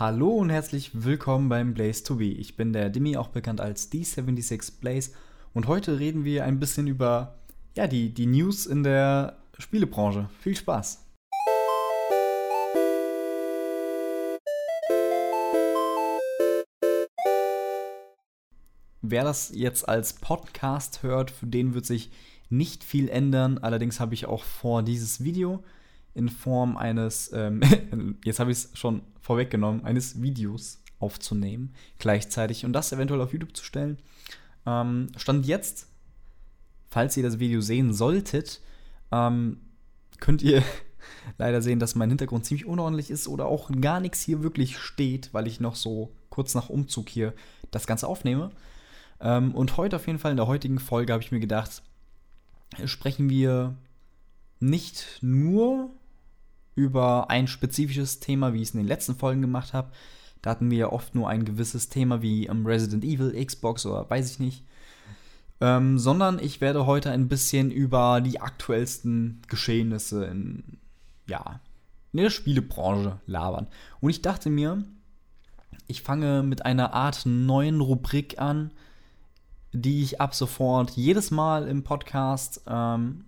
Hallo und herzlich willkommen beim Blaze to Be. Ich bin der Dimi, auch bekannt als D76 Blaze. Und heute reden wir ein bisschen über ja, die, die News in der Spielebranche. Viel Spaß! Wer das jetzt als Podcast hört, für den wird sich nicht viel ändern. Allerdings habe ich auch vor, dieses Video in Form eines, ähm, jetzt habe ich es schon vorweggenommen, eines Videos aufzunehmen gleichzeitig und das eventuell auf YouTube zu stellen. Ähm, Stand jetzt, falls ihr das Video sehen solltet, ähm, könnt ihr leider sehen, dass mein Hintergrund ziemlich unordentlich ist oder auch gar nichts hier wirklich steht, weil ich noch so kurz nach Umzug hier das Ganze aufnehme. Ähm, und heute auf jeden Fall in der heutigen Folge habe ich mir gedacht, sprechen wir nicht nur über ein spezifisches Thema, wie ich es in den letzten Folgen gemacht habe. Da hatten wir ja oft nur ein gewisses Thema wie um, Resident Evil, Xbox oder weiß ich nicht. Ähm, sondern ich werde heute ein bisschen über die aktuellsten Geschehnisse in, ja, in der Spielebranche labern. Und ich dachte mir, ich fange mit einer Art neuen Rubrik an, die ich ab sofort jedes Mal im Podcast ähm,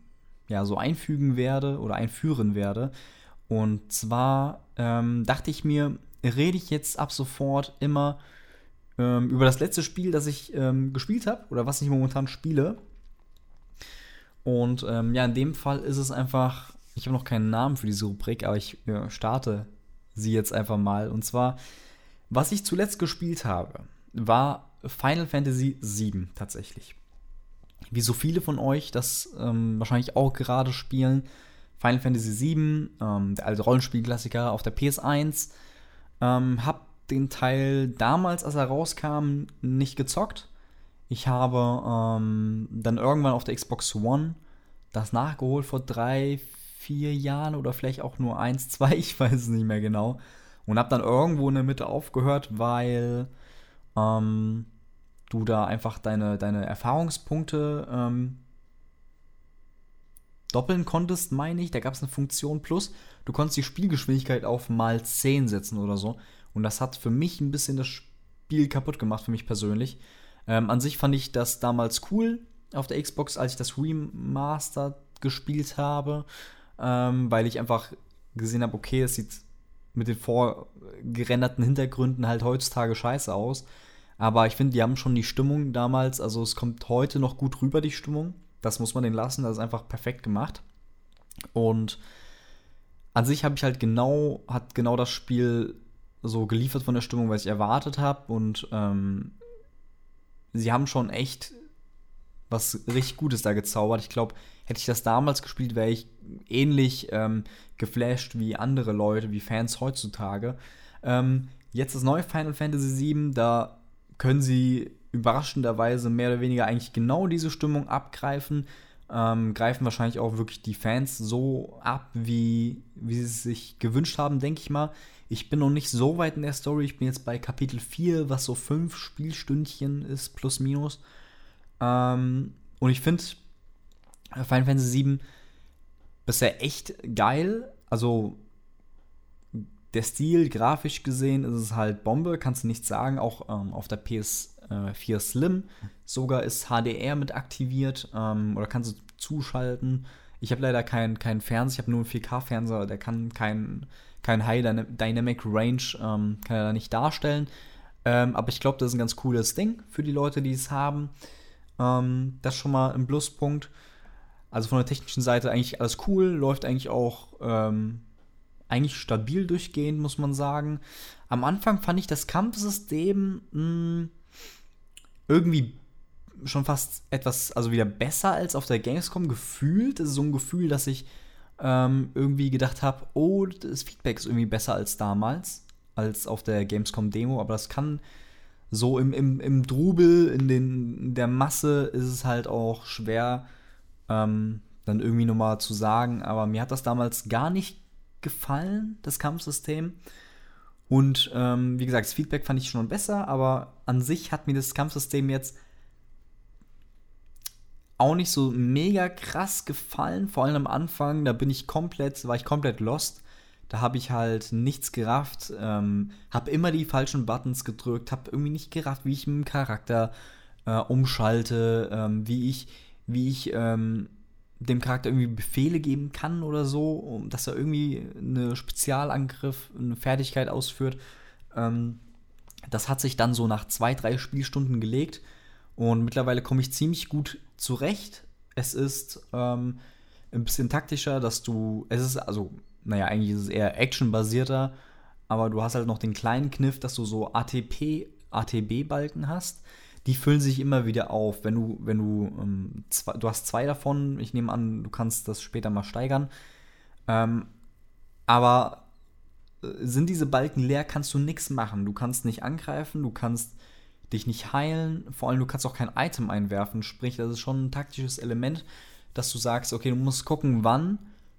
ja, so einfügen werde oder einführen werde. Und zwar ähm, dachte ich mir, rede ich jetzt ab sofort immer ähm, über das letzte Spiel, das ich ähm, gespielt habe oder was ich momentan spiele. Und ähm, ja, in dem Fall ist es einfach, ich habe noch keinen Namen für diese Rubrik, aber ich ja, starte sie jetzt einfach mal. Und zwar, was ich zuletzt gespielt habe, war Final Fantasy VII tatsächlich. Wie so viele von euch das ähm, wahrscheinlich auch gerade spielen, Final Fantasy VII, ähm, der alte Rollenspielklassiker auf der PS1. Ähm, hab den Teil damals, als er rauskam, nicht gezockt. Ich habe ähm, dann irgendwann auf der Xbox One das nachgeholt vor drei, vier Jahren oder vielleicht auch nur eins, zwei, ich weiß es nicht mehr genau. Und hab dann irgendwo in der Mitte aufgehört, weil ähm, du da einfach deine, deine Erfahrungspunkte ähm, doppeln konntest, meine ich. Da gab es eine Funktion plus. Du konntest die Spielgeschwindigkeit auf mal 10 setzen oder so. Und das hat für mich ein bisschen das Spiel kaputt gemacht, für mich persönlich. Ähm, an sich fand ich das damals cool auf der Xbox, als ich das Remaster gespielt habe, ähm, weil ich einfach gesehen habe, okay, es sieht mit den vorgerenderten Hintergründen halt heutzutage scheiße aus. Aber ich finde, die haben schon die Stimmung damals, also es kommt heute noch gut rüber, die Stimmung. Das muss man denen lassen, das ist einfach perfekt gemacht. Und an sich habe ich halt genau, hat genau das Spiel so geliefert von der Stimmung, was ich erwartet habe. Und ähm, sie haben schon echt was richtig Gutes da gezaubert. Ich glaube, hätte ich das damals gespielt, wäre ich ähnlich ähm, geflasht wie andere Leute, wie Fans heutzutage. Ähm, jetzt das neue Final Fantasy VII, da können sie überraschenderweise mehr oder weniger eigentlich genau diese Stimmung abgreifen. Ähm, greifen wahrscheinlich auch wirklich die Fans so ab, wie, wie sie es sich gewünscht haben, denke ich mal. Ich bin noch nicht so weit in der Story. Ich bin jetzt bei Kapitel 4, was so fünf Spielstündchen ist, plus minus. Ähm, und ich finde Final Fantasy VII bisher echt geil. Also der Stil, grafisch gesehen, ist es halt Bombe, kannst du nichts sagen. Auch ähm, auf der PS4 Slim sogar ist HDR mit aktiviert ähm, oder kannst du zuschalten. Ich habe leider keinen kein Fernseher, ich habe nur einen 4K-Fernseher, der kann kein, kein High Dynamic Range, ähm, kann er da nicht darstellen. Ähm, aber ich glaube, das ist ein ganz cooles Ding für die Leute, die es haben. Ähm, das ist schon mal ein Pluspunkt. Also von der technischen Seite eigentlich alles cool, läuft eigentlich auch ähm, eigentlich stabil durchgehend, muss man sagen. Am Anfang fand ich das Kampfsystem mh, hm, irgendwie schon fast etwas, also wieder besser als auf der Gamescom gefühlt. Das ist so ein Gefühl, dass ich ähm, irgendwie gedacht habe, oh, das Feedback ist irgendwie besser als damals, als auf der Gamescom-Demo, aber das kann so im, im, im Drubel, in, den, in der Masse ist es halt auch schwer, ähm, dann irgendwie nochmal zu sagen, aber mir hat das damals gar nicht gefallen, das Kampfsystem. Und ähm, wie gesagt, das Feedback fand ich schon besser, aber an sich hat mir das Kampfsystem jetzt auch nicht so mega krass gefallen. Vor allem am Anfang, da bin ich komplett, war ich komplett lost. da habe ich halt nichts gerafft, ähm, habe immer die falschen Buttons gedrückt, habe irgendwie nicht gerafft, wie ich einen Charakter äh, umschalte, ähm, wie ich, wie ich ähm, dem Charakter irgendwie Befehle geben kann oder so, dass er irgendwie einen Spezialangriff, eine Fertigkeit ausführt. Ähm, das hat sich dann so nach zwei, drei Spielstunden gelegt und mittlerweile komme ich ziemlich gut zurecht. Es ist ähm, ein bisschen taktischer, dass du, es ist also, naja, eigentlich ist es eher actionbasierter, aber du hast halt noch den kleinen Kniff, dass du so ATP, ATB-Balken hast die füllen sich immer wieder auf. Wenn du, wenn du, ähm, zwei, du hast zwei davon, ich nehme an, du kannst das später mal steigern. Ähm, aber äh, sind diese Balken leer, kannst du nichts machen. Du kannst nicht angreifen, du kannst dich nicht heilen, vor allem du kannst auch kein Item einwerfen. Sprich, das ist schon ein taktisches Element, dass du sagst, okay, du musst gucken, wann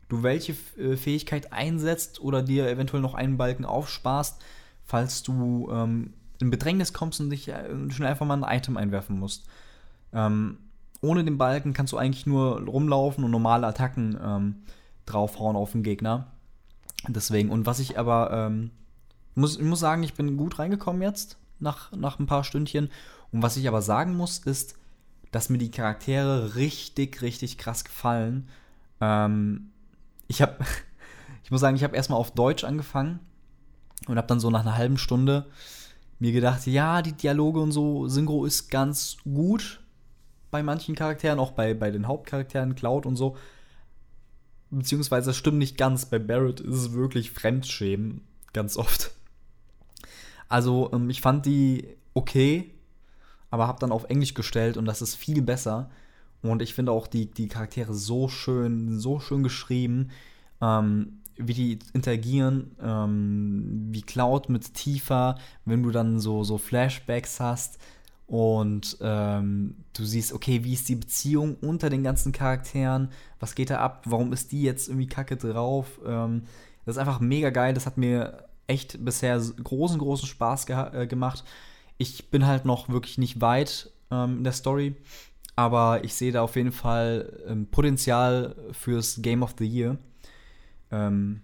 du welche äh, Fähigkeit einsetzt oder dir eventuell noch einen Balken aufsparst, falls du ähm, in Bedrängnis kommst und dich äh, schnell einfach mal ein Item einwerfen musst. Ähm, ohne den Balken kannst du eigentlich nur rumlaufen und normale Attacken ähm, draufhauen auf den Gegner. Deswegen, und was ich aber, ähm, muss, ich muss sagen, ich bin gut reingekommen jetzt, nach, nach ein paar Stündchen. Und was ich aber sagen muss, ist, dass mir die Charaktere richtig, richtig krass gefallen. Ähm, ich habe, ich muss sagen, ich habe erstmal auf Deutsch angefangen und habe dann so nach einer halben Stunde mir gedacht, ja, die Dialoge und so, Synchro ist ganz gut bei manchen Charakteren, auch bei, bei den Hauptcharakteren, Cloud und so. Beziehungsweise das stimmt nicht ganz. Bei Barrett ist es wirklich Fremdschämen, ganz oft. Also, ähm, ich fand die okay, aber habe dann auf Englisch gestellt und das ist viel besser. Und ich finde auch die, die Charaktere so schön, so schön geschrieben. Ähm, wie die interagieren, ähm, wie Cloud mit Tifa, wenn du dann so, so Flashbacks hast und ähm, du siehst, okay, wie ist die Beziehung unter den ganzen Charakteren, was geht da ab, warum ist die jetzt irgendwie kacke drauf, ähm, das ist einfach mega geil, das hat mir echt bisher großen, großen Spaß ge äh, gemacht. Ich bin halt noch wirklich nicht weit ähm, in der Story, aber ich sehe da auf jeden Fall ähm, Potenzial fürs Game of the Year. Ähm,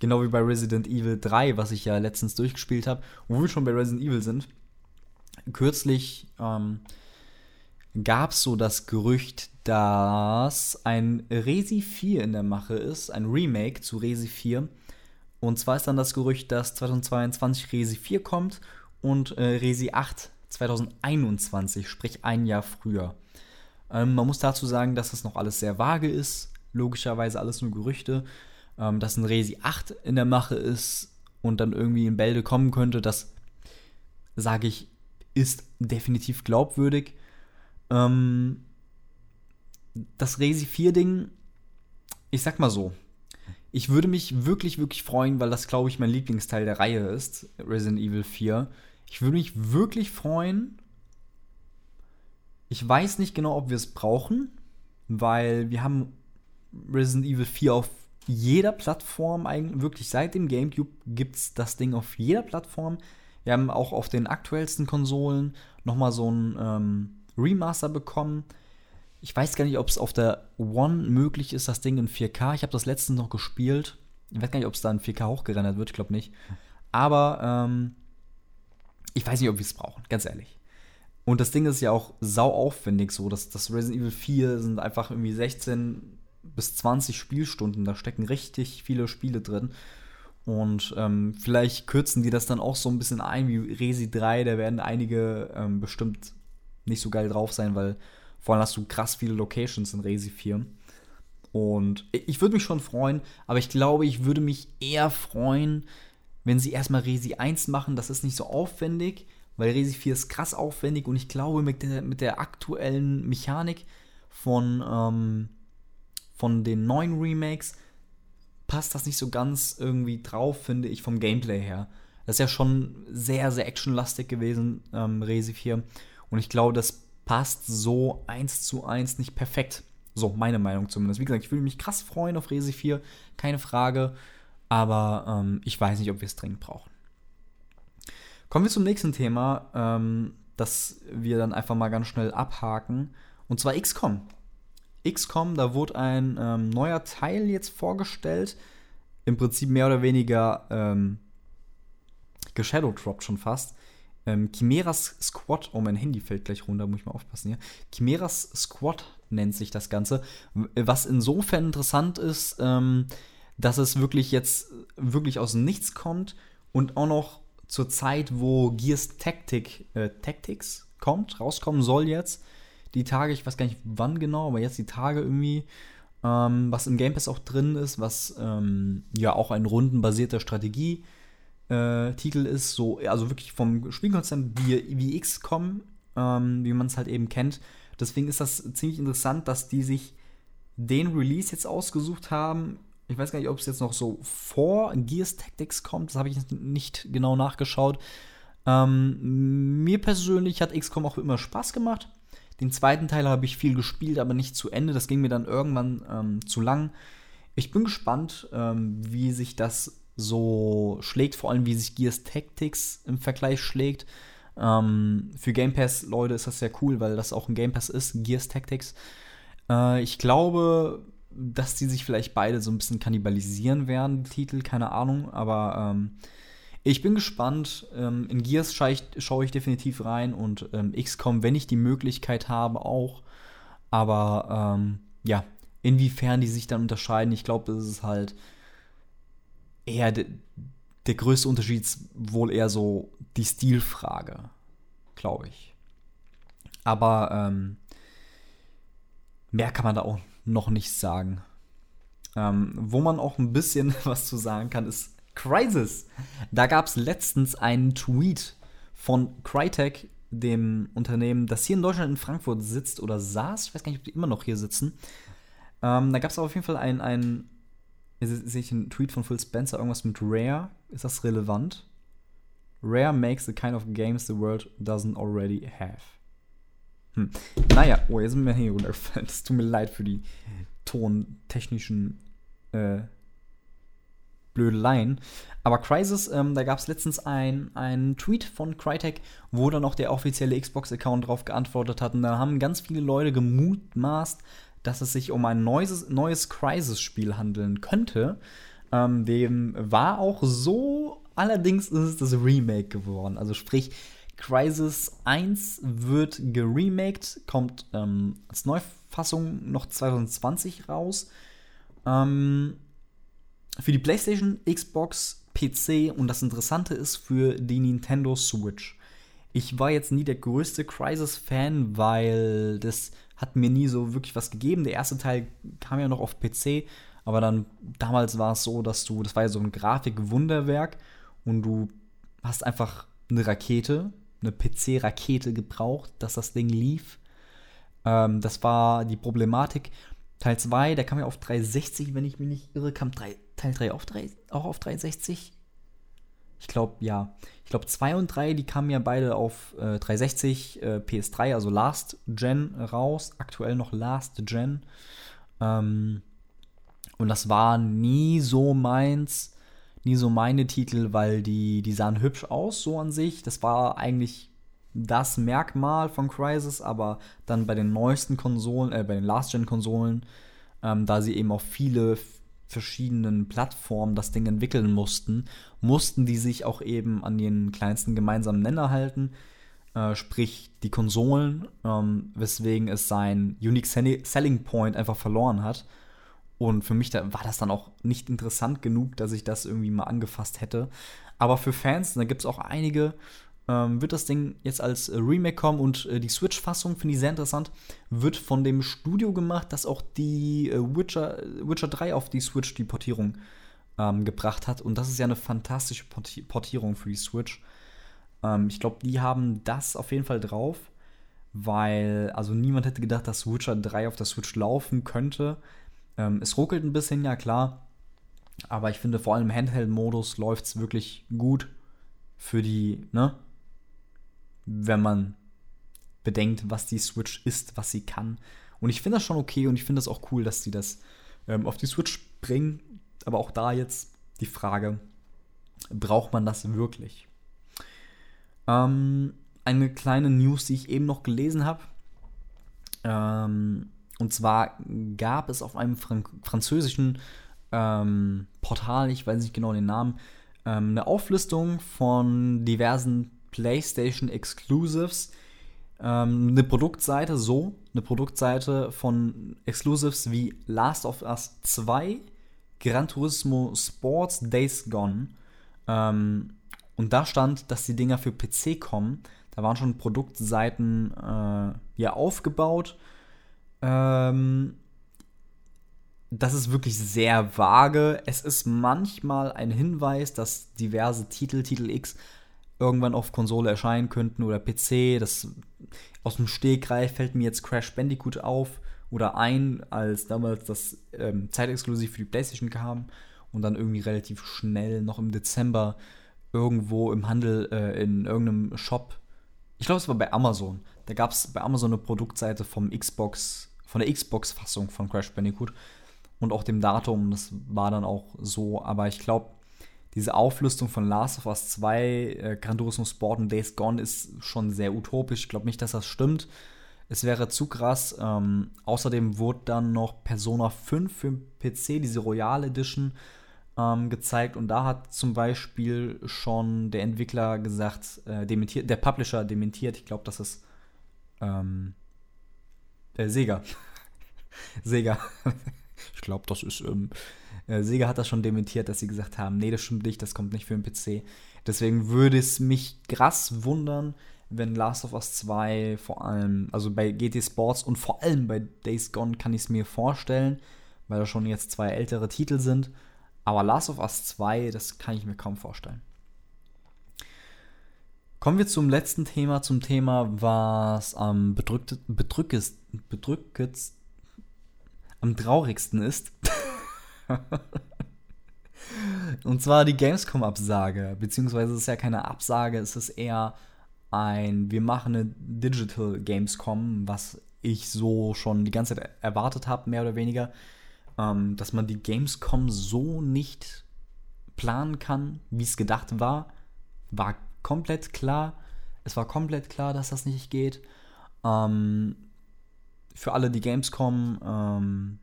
genau wie bei Resident Evil 3, was ich ja letztens durchgespielt habe, wo wir schon bei Resident Evil sind. Kürzlich ähm, gab es so das Gerücht, dass ein Resi 4 in der Mache ist, ein Remake zu Resi 4. Und zwar ist dann das Gerücht, dass 2022 Resi 4 kommt und äh, Resi 8 2021, sprich ein Jahr früher. Ähm, man muss dazu sagen, dass das noch alles sehr vage ist, logischerweise alles nur Gerüchte ähm, dass ein Resi 8 in der Mache ist und dann irgendwie in Bälde kommen könnte, das sage ich, ist definitiv glaubwürdig. Ähm, das Resi 4-Ding, ich sag mal so, ich würde mich wirklich, wirklich freuen, weil das, glaube ich, mein Lieblingsteil der Reihe ist, Resident Evil 4. Ich würde mich wirklich freuen. Ich weiß nicht genau, ob wir es brauchen, weil wir haben Resident Evil 4 auf jeder Plattform, eigentlich wirklich seit dem GameCube gibt es das Ding auf jeder Plattform. Wir haben auch auf den aktuellsten Konsolen nochmal so ein ähm, Remaster bekommen. Ich weiß gar nicht, ob es auf der One möglich ist, das Ding in 4K. Ich habe das letztens noch gespielt. Ich weiß gar nicht, ob es da in 4K hochgerendert wird, ich glaube nicht. Aber ähm, ich weiß nicht, ob wir es brauchen, ganz ehrlich. Und das Ding ist ja auch sau aufwendig so. Das, das Resident Evil 4 sind einfach irgendwie 16 bis 20 Spielstunden. Da stecken richtig viele Spiele drin. Und ähm, vielleicht kürzen die das dann auch so ein bisschen ein wie Resi 3. Da werden einige ähm, bestimmt nicht so geil drauf sein, weil vor allem hast du krass viele Locations in Resi 4. Und ich würde mich schon freuen, aber ich glaube, ich würde mich eher freuen, wenn sie erstmal Resi 1 machen. Das ist nicht so aufwendig, weil Resi 4 ist krass aufwendig und ich glaube, mit der, mit der aktuellen Mechanik von ähm, von den neuen Remakes passt das nicht so ganz irgendwie drauf, finde ich, vom Gameplay her. Das ist ja schon sehr, sehr actionlastig gewesen, ähm, Resi 4. Und ich glaube, das passt so eins zu eins nicht perfekt. So, meine Meinung zumindest. Wie gesagt, ich würde mich krass freuen auf Resi 4, keine Frage. Aber ähm, ich weiß nicht, ob wir es dringend brauchen. Kommen wir zum nächsten Thema, ähm, das wir dann einfach mal ganz schnell abhaken. Und zwar XCOM. XCOM, da wurde ein ähm, neuer Teil jetzt vorgestellt. im Prinzip mehr oder weniger ähm, geshadowdroppt schon fast. Ähm, Chimeras Squad, oh, mein Handy fällt gleich runter, muss ich mal aufpassen hier. Chimeras Squad nennt sich das Ganze. Was insofern interessant ist, ähm, dass es wirklich jetzt wirklich aus nichts kommt und auch noch zur Zeit, wo Gears Tactic, äh, Tactics kommt, rauskommen soll jetzt. Die Tage, ich weiß gar nicht wann genau, aber jetzt die Tage irgendwie, ähm, was im Game Pass auch drin ist, was ähm, ja auch ein rundenbasierter Strategie äh, ist, so, also wirklich vom Spielkonzept wie, wie XCOM, ähm, wie man es halt eben kennt. Deswegen ist das ziemlich interessant, dass die sich den Release jetzt ausgesucht haben. Ich weiß gar nicht, ob es jetzt noch so vor Gears Tactics kommt, das habe ich nicht genau nachgeschaut. Ähm, mir persönlich hat XCOM auch immer Spaß gemacht. Den zweiten Teil habe ich viel gespielt, aber nicht zu Ende. Das ging mir dann irgendwann ähm, zu lang. Ich bin gespannt, ähm, wie sich das so schlägt, vor allem wie sich Gears Tactics im Vergleich schlägt. Ähm, für Game Pass-Leute ist das sehr cool, weil das auch ein Game Pass ist, Gears Tactics. Äh, ich glaube, dass die sich vielleicht beide so ein bisschen kannibalisieren werden, Titel, keine Ahnung, aber ähm, ich bin gespannt. Ähm, in Gears schaue ich, schau ich, definitiv rein und ähm, XCOM, wenn ich die Möglichkeit habe, auch. Aber ähm, ja, inwiefern die sich dann unterscheiden, ich glaube, das ist halt eher de, der größte Unterschied ist wohl eher so die Stilfrage, glaube ich. Aber ähm, mehr kann man da auch noch nicht sagen. Ähm, wo man auch ein bisschen was zu sagen kann, ist Crisis. Da gab es letztens einen Tweet von Crytek, dem Unternehmen, das hier in Deutschland in Frankfurt sitzt oder saß. Ich weiß gar nicht, ob die immer noch hier sitzen. Ähm, da gab es auf jeden Fall einen, einen sehe ich einen Tweet von Phil Spencer, irgendwas mit Rare. Ist das relevant? Rare makes the kind of games the world doesn't already have. Hm. Naja, oh, jetzt sind wir hier runtergefallen. Es tut mir leid für die tontechnischen äh, Blödeleien. Aber Crisis, ähm, da gab es letztens einen Tweet von Crytek, wo dann auch der offizielle Xbox-Account drauf geantwortet hat. Und da haben ganz viele Leute gemutmaßt, dass es sich um ein neues, neues Crisis-Spiel handeln könnte. Ähm, dem war auch so, allerdings ist es das Remake geworden. Also sprich, Crisis 1 wird geremaked, kommt ähm, als Neufassung noch 2020 raus. Ähm, für die PlayStation, Xbox, PC und das Interessante ist für die Nintendo Switch. Ich war jetzt nie der größte Crisis-Fan, weil das hat mir nie so wirklich was gegeben. Der erste Teil kam ja noch auf PC, aber dann damals war es so, dass du, das war ja so ein Grafikwunderwerk und du hast einfach eine Rakete, eine PC-Rakete gebraucht, dass das Ding lief. Ähm, das war die Problematik. Teil 2, der kam ja auf 360, wenn ich mich nicht irre, kam 3, Teil 3 auf 3, auch auf 360. Ich glaube, ja. Ich glaube, 2 und 3, die kamen ja beide auf äh, 360, äh, PS3, also Last Gen raus. Aktuell noch Last Gen. Ähm, und das war nie so meins, nie so meine Titel, weil die, die sahen hübsch aus, so an sich. Das war eigentlich das Merkmal von Crysis, aber dann bei den neuesten Konsolen, äh, bei den Last-Gen-Konsolen, ähm, da sie eben auf viele verschiedenen Plattformen das Ding entwickeln mussten, mussten die sich auch eben an den kleinsten gemeinsamen Nenner halten, äh, sprich die Konsolen, ähm, weswegen es sein Unique Selling Point einfach verloren hat. Und für mich da war das dann auch nicht interessant genug, dass ich das irgendwie mal angefasst hätte. Aber für Fans, da gibt es auch einige, ähm, wird das Ding jetzt als äh, Remake kommen und äh, die Switch-Fassung finde ich sehr interessant. Wird von dem Studio gemacht, das auch die äh, Witcher, Witcher 3 auf die Switch, die Portierung, ähm, gebracht hat. Und das ist ja eine fantastische Porti Portierung für die Switch. Ähm, ich glaube, die haben das auf jeden Fall drauf, weil, also niemand hätte gedacht, dass Witcher 3 auf der Switch laufen könnte. Ähm, es ruckelt ein bisschen, ja klar. Aber ich finde, vor allem im Handheld-Modus läuft es wirklich gut für die, ne? Wenn man bedenkt, was die Switch ist, was sie kann. Und ich finde das schon okay und ich finde das auch cool, dass sie das ähm, auf die Switch bringen. Aber auch da jetzt die Frage, braucht man das wirklich? Ähm, eine kleine News, die ich eben noch gelesen habe. Ähm, und zwar gab es auf einem Frank französischen ähm, Portal, ich weiß nicht genau den Namen, ähm, eine Auflistung von diversen PlayStation Exclusives. Ähm, eine Produktseite, so, eine Produktseite von Exclusives wie Last of Us 2, Gran Turismo Sports Days Gone. Ähm, und da stand, dass die Dinger für PC kommen. Da waren schon Produktseiten äh, ja aufgebaut. Ähm, das ist wirklich sehr vage. Es ist manchmal ein Hinweis, dass diverse Titel, Titel X, irgendwann auf Konsole erscheinen könnten oder PC. Das aus dem Stegreif fällt mir jetzt Crash Bandicoot auf oder ein, als damals das ähm, zeitexklusiv für die PlayStation kam und dann irgendwie relativ schnell noch im Dezember irgendwo im Handel äh, in irgendeinem Shop. Ich glaube, es war bei Amazon. Da gab es bei Amazon eine Produktseite vom Xbox, von der Xbox-Fassung von Crash Bandicoot und auch dem Datum. Das war dann auch so. Aber ich glaube, diese Auflistung von Last of Us 2, äh, Gran Turismo Sport und Days Gone ist schon sehr utopisch. Ich glaube nicht, dass das stimmt. Es wäre zu krass. Ähm, außerdem wurde dann noch Persona 5 für PC, diese Royal Edition, ähm, gezeigt. Und da hat zum Beispiel schon der Entwickler gesagt, äh, dementiert, der Publisher dementiert, ich glaube, das ist ähm, äh, Sega. Sega. ich glaube, das ist. Ähm, äh, Sega hat das schon dementiert, dass sie gesagt haben, nee, das stimmt nicht, das kommt nicht für den PC. Deswegen würde es mich krass wundern, wenn Last of Us 2 vor allem, also bei GT Sports und vor allem bei Days Gone kann ich es mir vorstellen, weil das schon jetzt zwei ältere Titel sind. Aber Last of Us 2, das kann ich mir kaum vorstellen. Kommen wir zum letzten Thema, zum Thema, was am bedrückt, bedrückest, bedrückest, am traurigsten ist. Und zwar die Gamescom-Absage, beziehungsweise es ist ja keine Absage, es ist eher ein, wir machen eine Digital Gamescom, was ich so schon die ganze Zeit erwartet habe, mehr oder weniger, ähm, dass man die Gamescom so nicht planen kann, wie es gedacht war, war komplett klar. Es war komplett klar, dass das nicht geht. Ähm, für alle, die Gamescom ähm,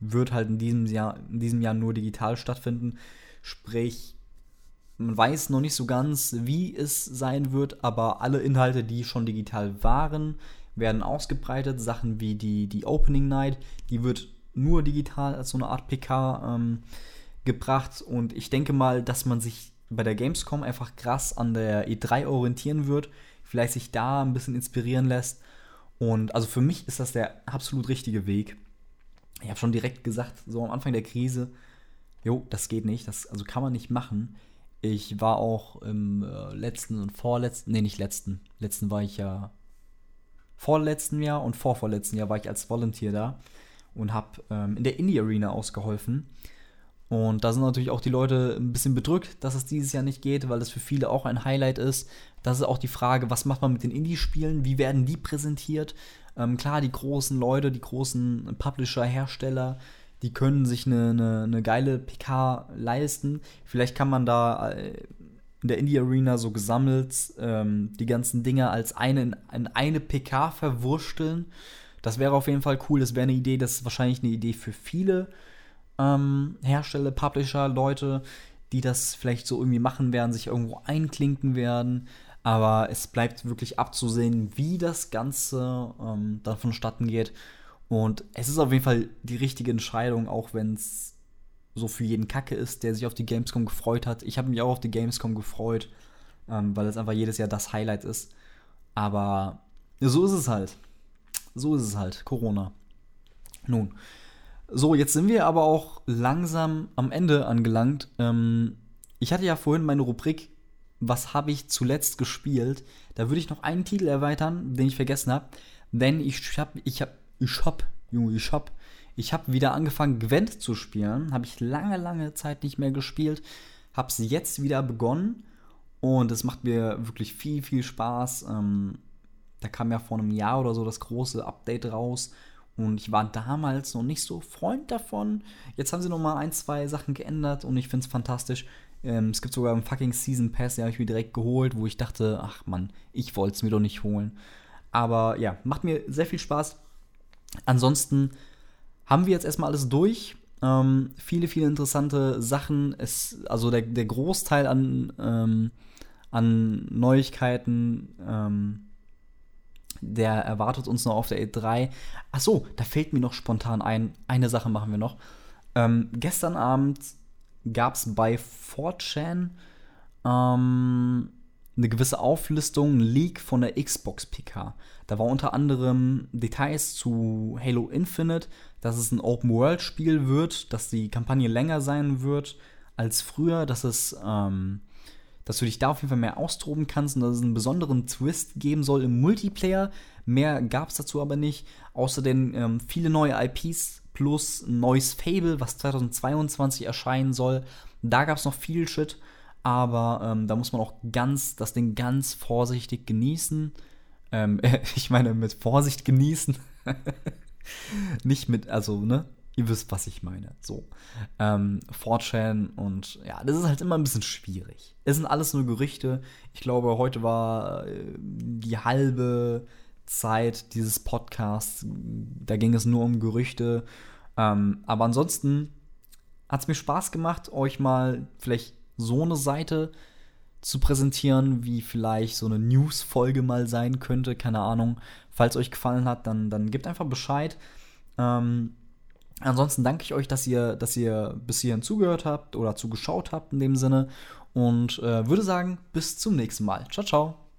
wird halt in diesem Jahr, in diesem Jahr nur digital stattfinden. Sprich, man weiß noch nicht so ganz, wie es sein wird, aber alle Inhalte, die schon digital waren, werden ausgebreitet. Sachen wie die, die Opening Night, die wird nur digital als so eine Art PK ähm, gebracht. Und ich denke mal, dass man sich bei der Gamescom einfach krass an der E3 orientieren wird, vielleicht sich da ein bisschen inspirieren lässt. Und also für mich ist das der absolut richtige Weg ich habe schon direkt gesagt, so am Anfang der Krise, jo, das geht nicht, das also kann man nicht machen. Ich war auch im äh, letzten und vorletzten, nee, nicht letzten, letzten war ich ja vorletzten Jahr und vorvorletzten Jahr war ich als Volunteer da und habe ähm, in der Indie Arena ausgeholfen. Und da sind natürlich auch die Leute ein bisschen bedrückt, dass es dieses Jahr nicht geht, weil es für viele auch ein Highlight ist. Das ist auch die Frage, was macht man mit den Indie-Spielen? Wie werden die präsentiert? Ähm, klar, die großen Leute, die großen Publisher, Hersteller, die können sich eine, eine, eine geile PK leisten. Vielleicht kann man da äh, in der Indie Arena so gesammelt ähm, die ganzen Dinge als eine in, in eine PK verwursteln. Das wäre auf jeden Fall cool. Das wäre eine Idee, das ist wahrscheinlich eine Idee für viele ähm, Hersteller, Publisher, Leute, die das vielleicht so irgendwie machen werden, sich irgendwo einklinken werden. Aber es bleibt wirklich abzusehen, wie das Ganze ähm, dann vonstatten geht. Und es ist auf jeden Fall die richtige Entscheidung, auch wenn es so für jeden Kacke ist, der sich auf die Gamescom gefreut hat. Ich habe mich auch auf die Gamescom gefreut, ähm, weil es einfach jedes Jahr das Highlight ist. Aber so ist es halt. So ist es halt. Corona. Nun. So, jetzt sind wir aber auch langsam am Ende angelangt. Ähm, ich hatte ja vorhin meine Rubrik was habe ich zuletzt gespielt? Da würde ich noch einen Titel erweitern, den ich vergessen habe. Denn ich habe, ich habe, ich habe, Junge, ich habe, ich habe wieder angefangen, Gwent zu spielen. Habe ich lange, lange Zeit nicht mehr gespielt. Habe es jetzt wieder begonnen. Und es macht mir wirklich viel, viel Spaß. Ähm, da kam ja vor einem Jahr oder so das große Update raus. Und ich war damals noch nicht so Freund davon. Jetzt haben sie noch mal ein, zwei Sachen geändert und ich finde es fantastisch. Ähm, es gibt sogar einen fucking Season Pass, den habe ich mir direkt geholt, wo ich dachte, ach man, ich wollte es mir doch nicht holen. Aber ja, macht mir sehr viel Spaß. Ansonsten haben wir jetzt erstmal alles durch. Ähm, viele, viele interessante Sachen. Es, also der, der Großteil an, ähm, an Neuigkeiten, ähm, der erwartet uns noch auf der E3. Achso, da fällt mir noch spontan ein. Eine Sache machen wir noch. Ähm, gestern Abend gab es bei 4chan ähm, eine gewisse Auflistung, ein Leak von der Xbox PK. Da war unter anderem Details zu Halo Infinite, dass es ein Open-World-Spiel wird, dass die Kampagne länger sein wird als früher, dass es, ähm, dass du dich da auf jeden Fall mehr austoben kannst und dass es einen besonderen Twist geben soll im Multiplayer. Mehr gab es dazu aber nicht. Außerdem ähm, viele neue IPs plus ein neues Fable, was 2022 erscheinen soll. Da gab es noch viel Shit, aber ähm, da muss man auch ganz das Ding ganz vorsichtig genießen. Ähm, ich meine, mit Vorsicht genießen. Nicht mit, also, ne? Ihr wisst, was ich meine. So. Ähm, 4chan und ja, das ist halt immer ein bisschen schwierig. Es sind alles nur Gerüchte. Ich glaube, heute war äh, die halbe Zeit dieses Podcasts, da ging es nur um Gerüchte. Ähm, aber ansonsten hat es mir Spaß gemacht, euch mal vielleicht so eine Seite zu präsentieren, wie vielleicht so eine News-Folge mal sein könnte. Keine Ahnung. Falls euch gefallen hat, dann, dann gebt einfach Bescheid. Ähm, ansonsten danke ich euch, dass ihr, dass ihr bis hierhin zugehört habt oder zugeschaut habt in dem Sinne. Und äh, würde sagen, bis zum nächsten Mal. Ciao, ciao.